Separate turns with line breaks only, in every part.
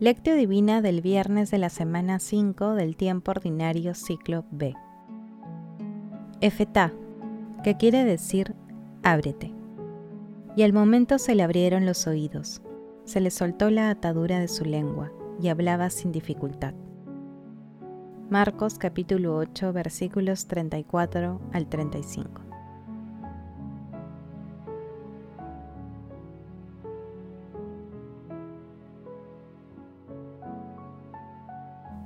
Lectio Divina del viernes de la semana 5 del tiempo ordinario ciclo B. Efetá, que quiere decir ábrete. Y al momento se le abrieron los oídos, se le soltó la atadura de su lengua y hablaba sin dificultad. Marcos capítulo 8 versículos 34 al 35.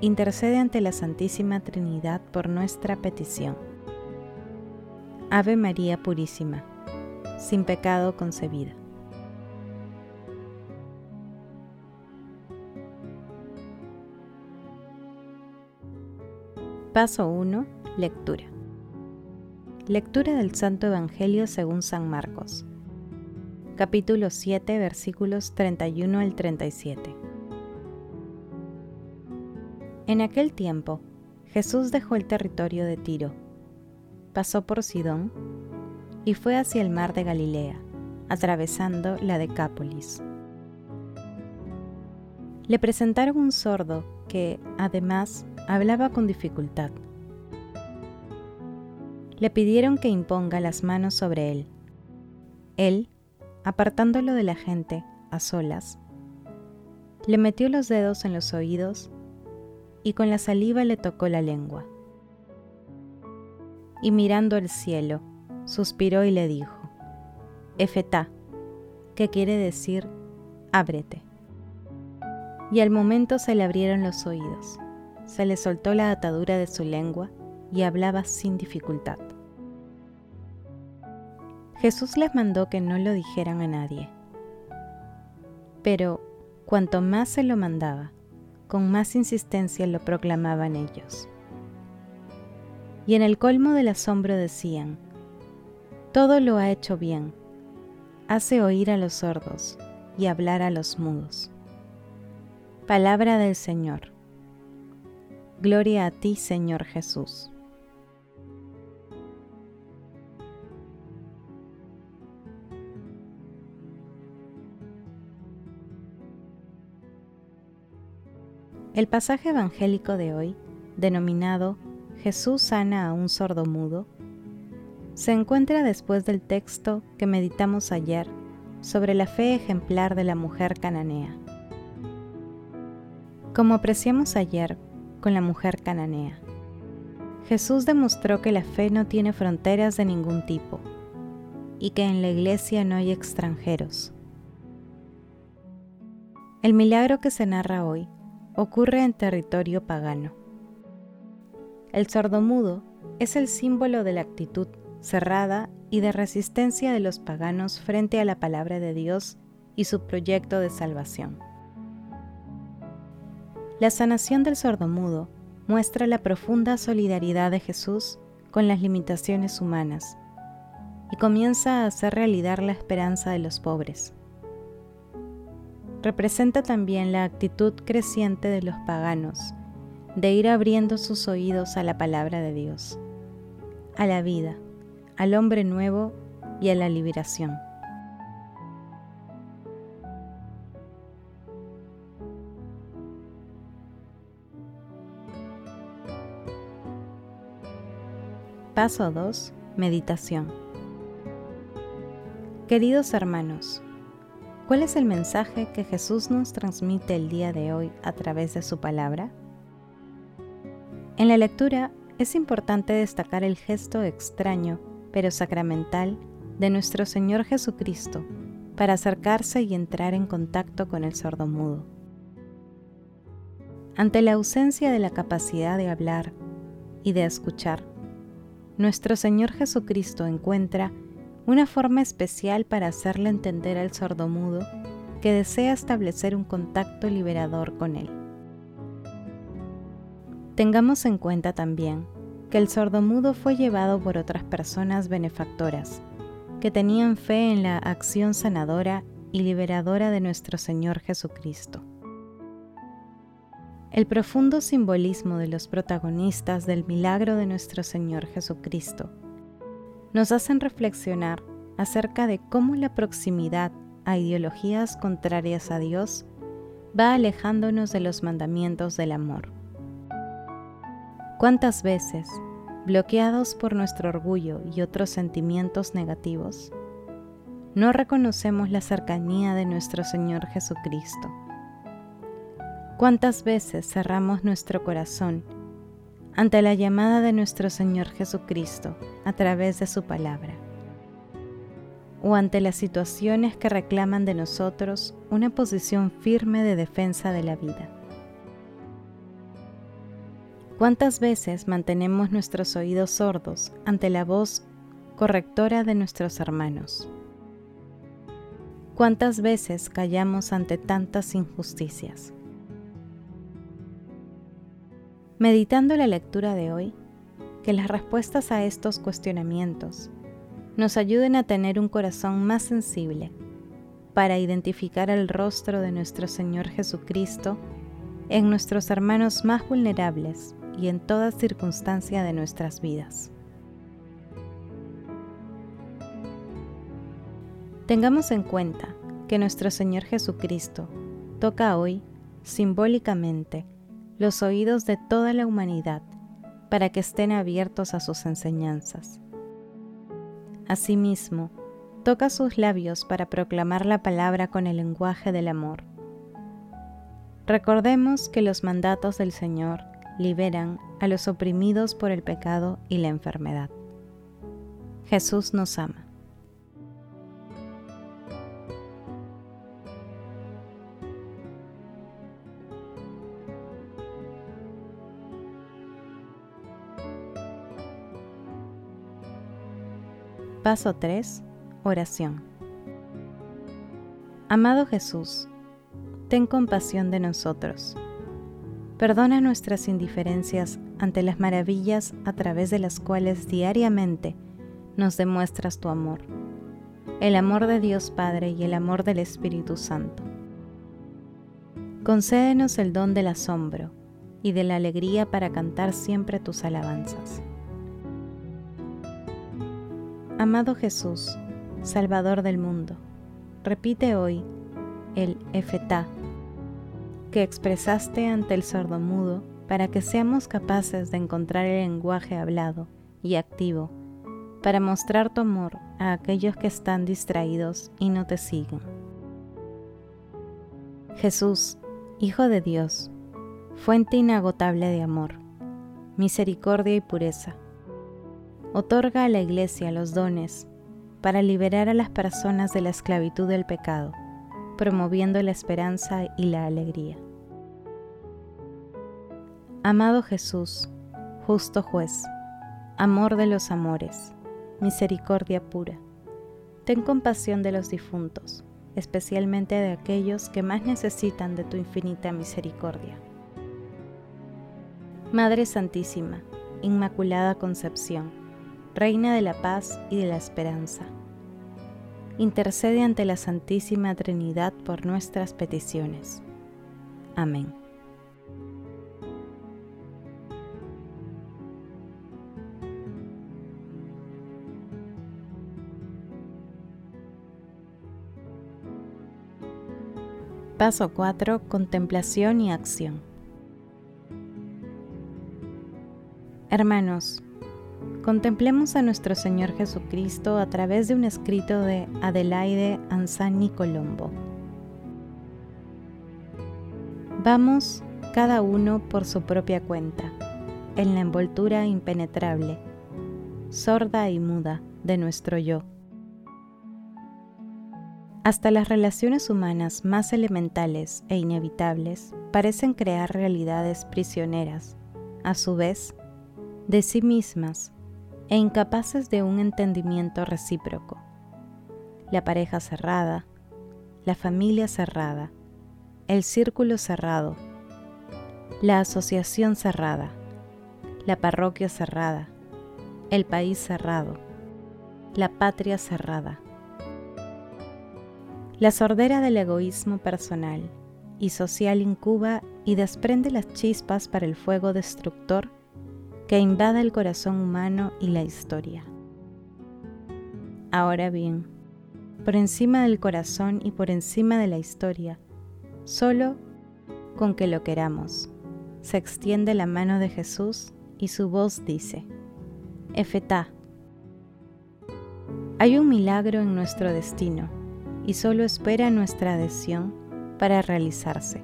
intercede ante la Santísima Trinidad por nuestra petición. Ave María Purísima, sin pecado concebida. Paso 1. Lectura. Lectura del Santo Evangelio según San Marcos. Capítulo 7, versículos 31 al 37. En aquel tiempo, Jesús dejó el territorio de Tiro, pasó por Sidón y fue hacia el mar de Galilea, atravesando la Decápolis. Le presentaron un sordo que, además, hablaba con dificultad. Le pidieron que imponga las manos sobre él. Él, apartándolo de la gente, a solas, le metió los dedos en los oídos y con la saliva le tocó la lengua. Y mirando al cielo, suspiró y le dijo, Efetá, que quiere decir, ábrete. Y al momento se le abrieron los oídos, se le soltó la atadura de su lengua y hablaba sin dificultad. Jesús les mandó que no lo dijeran a nadie. Pero cuanto más se lo mandaba, con más insistencia lo proclamaban ellos. Y en el colmo del asombro decían, todo lo ha hecho bien, hace oír a los sordos y hablar a los mudos. Palabra del Señor. Gloria a ti, Señor Jesús. El pasaje evangélico de hoy, denominado Jesús sana a un sordo mudo, se encuentra después del texto que meditamos ayer sobre la fe ejemplar de la mujer cananea. Como apreciamos ayer con la mujer cananea, Jesús demostró que la fe no tiene fronteras de ningún tipo y que en la iglesia no hay extranjeros. El milagro que se narra hoy ocurre en territorio pagano. El sordomudo es el símbolo de la actitud cerrada y de resistencia de los paganos frente a la palabra de Dios y su proyecto de salvación. La sanación del sordomudo muestra la profunda solidaridad de Jesús con las limitaciones humanas y comienza a hacer realidad la esperanza de los pobres representa también la actitud creciente de los paganos de ir abriendo sus oídos a la palabra de Dios, a la vida, al hombre nuevo y a la liberación. Paso 2. Meditación. Queridos hermanos, ¿Cuál es el mensaje que Jesús nos transmite el día de hoy a través de su palabra? En la lectura es importante destacar el gesto extraño, pero sacramental, de nuestro Señor Jesucristo para acercarse y entrar en contacto con el sordomudo. Ante la ausencia de la capacidad de hablar y de escuchar, nuestro Señor Jesucristo encuentra una forma especial para hacerle entender al sordomudo que desea establecer un contacto liberador con él. Tengamos en cuenta también que el sordomudo fue llevado por otras personas benefactoras que tenían fe en la acción sanadora y liberadora de nuestro Señor Jesucristo. El profundo simbolismo de los protagonistas del milagro de nuestro Señor Jesucristo nos hacen reflexionar acerca de cómo la proximidad a ideologías contrarias a Dios va alejándonos de los mandamientos del amor. ¿Cuántas veces, bloqueados por nuestro orgullo y otros sentimientos negativos, no reconocemos la cercanía de nuestro Señor Jesucristo? ¿Cuántas veces cerramos nuestro corazón ante la llamada de nuestro Señor Jesucristo a través de su palabra? ¿O ante las situaciones que reclaman de nosotros una posición firme de defensa de la vida? ¿Cuántas veces mantenemos nuestros oídos sordos ante la voz correctora de nuestros hermanos? ¿Cuántas veces callamos ante tantas injusticias? Meditando la lectura de hoy, que las respuestas a estos cuestionamientos nos ayuden a tener un corazón más sensible para identificar el rostro de nuestro Señor Jesucristo en nuestros hermanos más vulnerables y en toda circunstancia de nuestras vidas. Tengamos en cuenta que nuestro Señor Jesucristo toca hoy, simbólicamente, los oídos de toda la humanidad para que estén abiertos a sus enseñanzas. Asimismo, toca sus labios para proclamar la palabra con el lenguaje del amor. Recordemos que los mandatos del Señor liberan a los oprimidos por el pecado y la enfermedad. Jesús nos ama. Paso 3. Oración. Amado Jesús, ten compasión de nosotros. Perdona nuestras indiferencias ante las maravillas a través de las cuales diariamente nos demuestras tu amor, el amor de Dios Padre y el amor del Espíritu Santo. Concédenos el don del asombro y de la alegría para cantar siempre tus alabanzas. Amado Jesús, Salvador del mundo, repite hoy el Efetá que expresaste ante el sordomudo para que seamos capaces de encontrar el lenguaje hablado y activo para mostrar tu amor a aquellos que están distraídos y no te siguen. Jesús, Hijo de Dios, fuente inagotable de amor, misericordia y pureza otorga a la Iglesia los dones para liberar a las personas de la esclavitud del pecado, promoviendo la esperanza y la alegría. Amado Jesús, justo juez, amor de los amores, misericordia pura, ten compasión de los difuntos, especialmente de aquellos que más necesitan de tu infinita misericordia. Madre Santísima, Inmaculada Concepción, Reina de la paz y de la esperanza. Intercede ante la Santísima Trinidad por nuestras peticiones. Amén. Paso 4. Contemplación y acción. Hermanos, Contemplemos a nuestro Señor Jesucristo a través de un escrito de Adelaide Anzani Colombo. Vamos cada uno por su propia cuenta, en la envoltura impenetrable, sorda y muda de nuestro yo. Hasta las relaciones humanas más elementales e inevitables parecen crear realidades prisioneras, a su vez, de sí mismas e incapaces de un entendimiento recíproco. La pareja cerrada, la familia cerrada, el círculo cerrado, la asociación cerrada, la parroquia cerrada, el país cerrado, la patria cerrada. La sordera del egoísmo personal y social incuba y desprende las chispas para el fuego destructor que invada el corazón humano y la historia. Ahora bien, por encima del corazón y por encima de la historia, solo con que lo queramos, se extiende la mano de Jesús y su voz dice, Efetá. Hay un milagro en nuestro destino y solo espera nuestra adhesión para realizarse.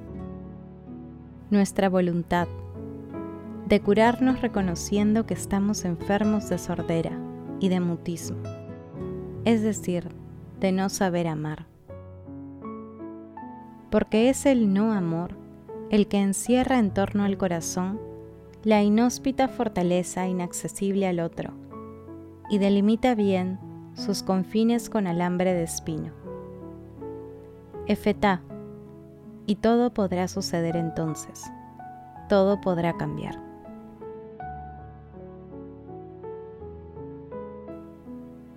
Nuestra voluntad de curarnos reconociendo que estamos enfermos de sordera y de mutismo, es decir, de no saber amar. Porque es el no amor el que encierra en torno al corazón la inhóspita fortaleza inaccesible al otro y delimita bien sus confines con alambre de espino. Efetá, y todo podrá suceder entonces, todo podrá cambiar.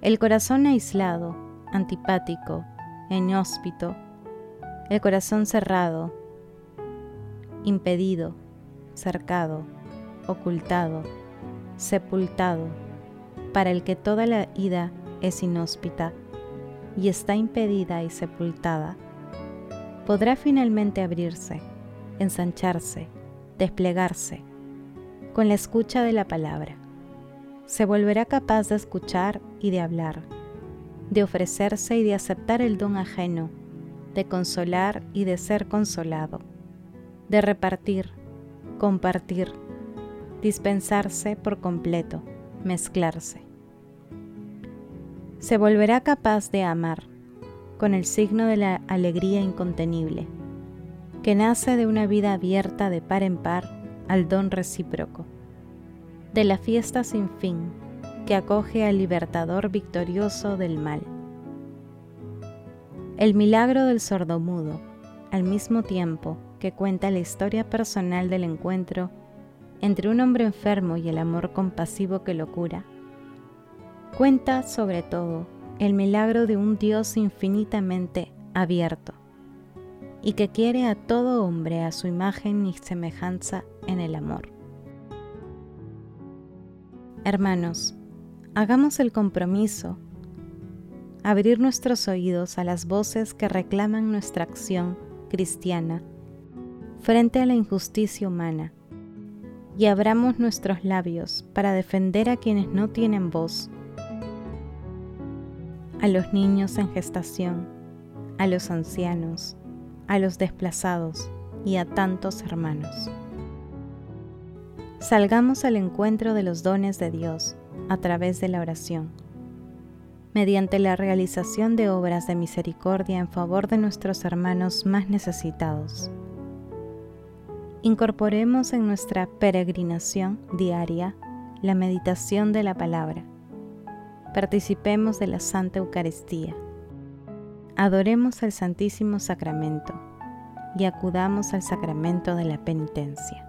El corazón aislado, antipático, inhóspito, el corazón cerrado, impedido, cercado, ocultado, sepultado, para el que toda la ida es inhóspita y está impedida y sepultada, podrá finalmente abrirse, ensancharse, desplegarse, con la escucha de la palabra. Se volverá capaz de escuchar y de hablar, de ofrecerse y de aceptar el don ajeno, de consolar y de ser consolado, de repartir, compartir, dispensarse por completo, mezclarse. Se volverá capaz de amar con el signo de la alegría incontenible, que nace de una vida abierta de par en par al don recíproco, de la fiesta sin fin que acoge al libertador victorioso del mal. El milagro del sordomudo, al mismo tiempo que cuenta la historia personal del encuentro entre un hombre enfermo y el amor compasivo que lo cura, cuenta sobre todo el milagro de un Dios infinitamente abierto y que quiere a todo hombre a su imagen y semejanza en el amor. Hermanos, hagamos el compromiso, abrir nuestros oídos a las voces que reclaman nuestra acción cristiana frente a la injusticia humana. Y abramos nuestros labios para defender a quienes no tienen voz, a los niños en gestación, a los ancianos, a los desplazados y a tantos hermanos. Salgamos al encuentro de los dones de Dios a través de la oración, mediante la realización de obras de misericordia en favor de nuestros hermanos más necesitados Incorporemos en nuestra peregrinación diaria la meditación de la palabra. Participemos de la Santa Eucaristía. Adoremos al Santísimo Sacramento y acudamos al sacramento de la penitencia.